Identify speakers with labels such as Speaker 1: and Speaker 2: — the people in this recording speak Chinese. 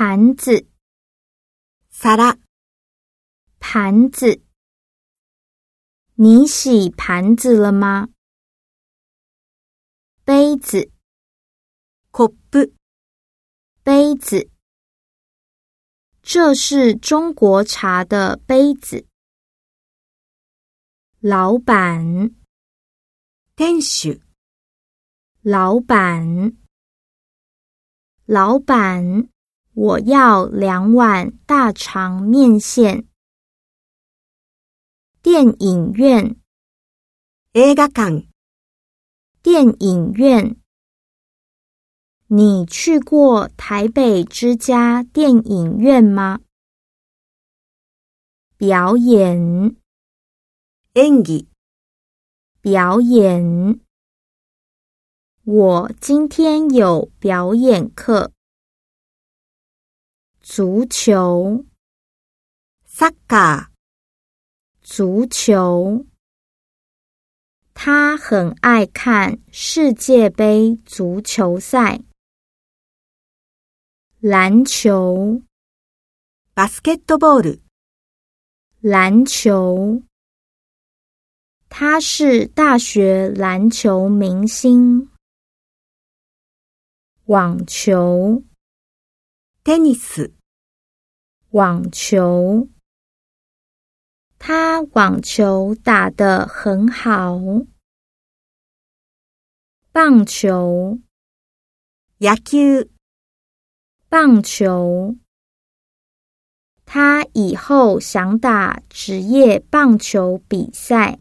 Speaker 1: 盘子，
Speaker 2: 皿、
Speaker 1: 盘子。你洗盘子了吗？杯子，
Speaker 2: コップ、
Speaker 1: 杯子。这是中国茶的杯子。老板，
Speaker 2: 店主、
Speaker 1: 老板，老板， 我要两碗大肠面线。电影院，
Speaker 2: 映画館、
Speaker 1: 电影院。你去过台北之家电影院吗？表演，
Speaker 2: 演技、
Speaker 1: 表演。我今天有表演课。足球，
Speaker 2: サッカ
Speaker 1: 足球。他很爱看世界杯足球赛。篮球，
Speaker 2: ー、バスケットボール、
Speaker 1: 篮球。他是大学篮球明星。网球，
Speaker 2: テニス、
Speaker 1: 网球。他网球打得很好。棒球，
Speaker 2: 野球、
Speaker 1: 棒球。他以后想打职业棒球比赛。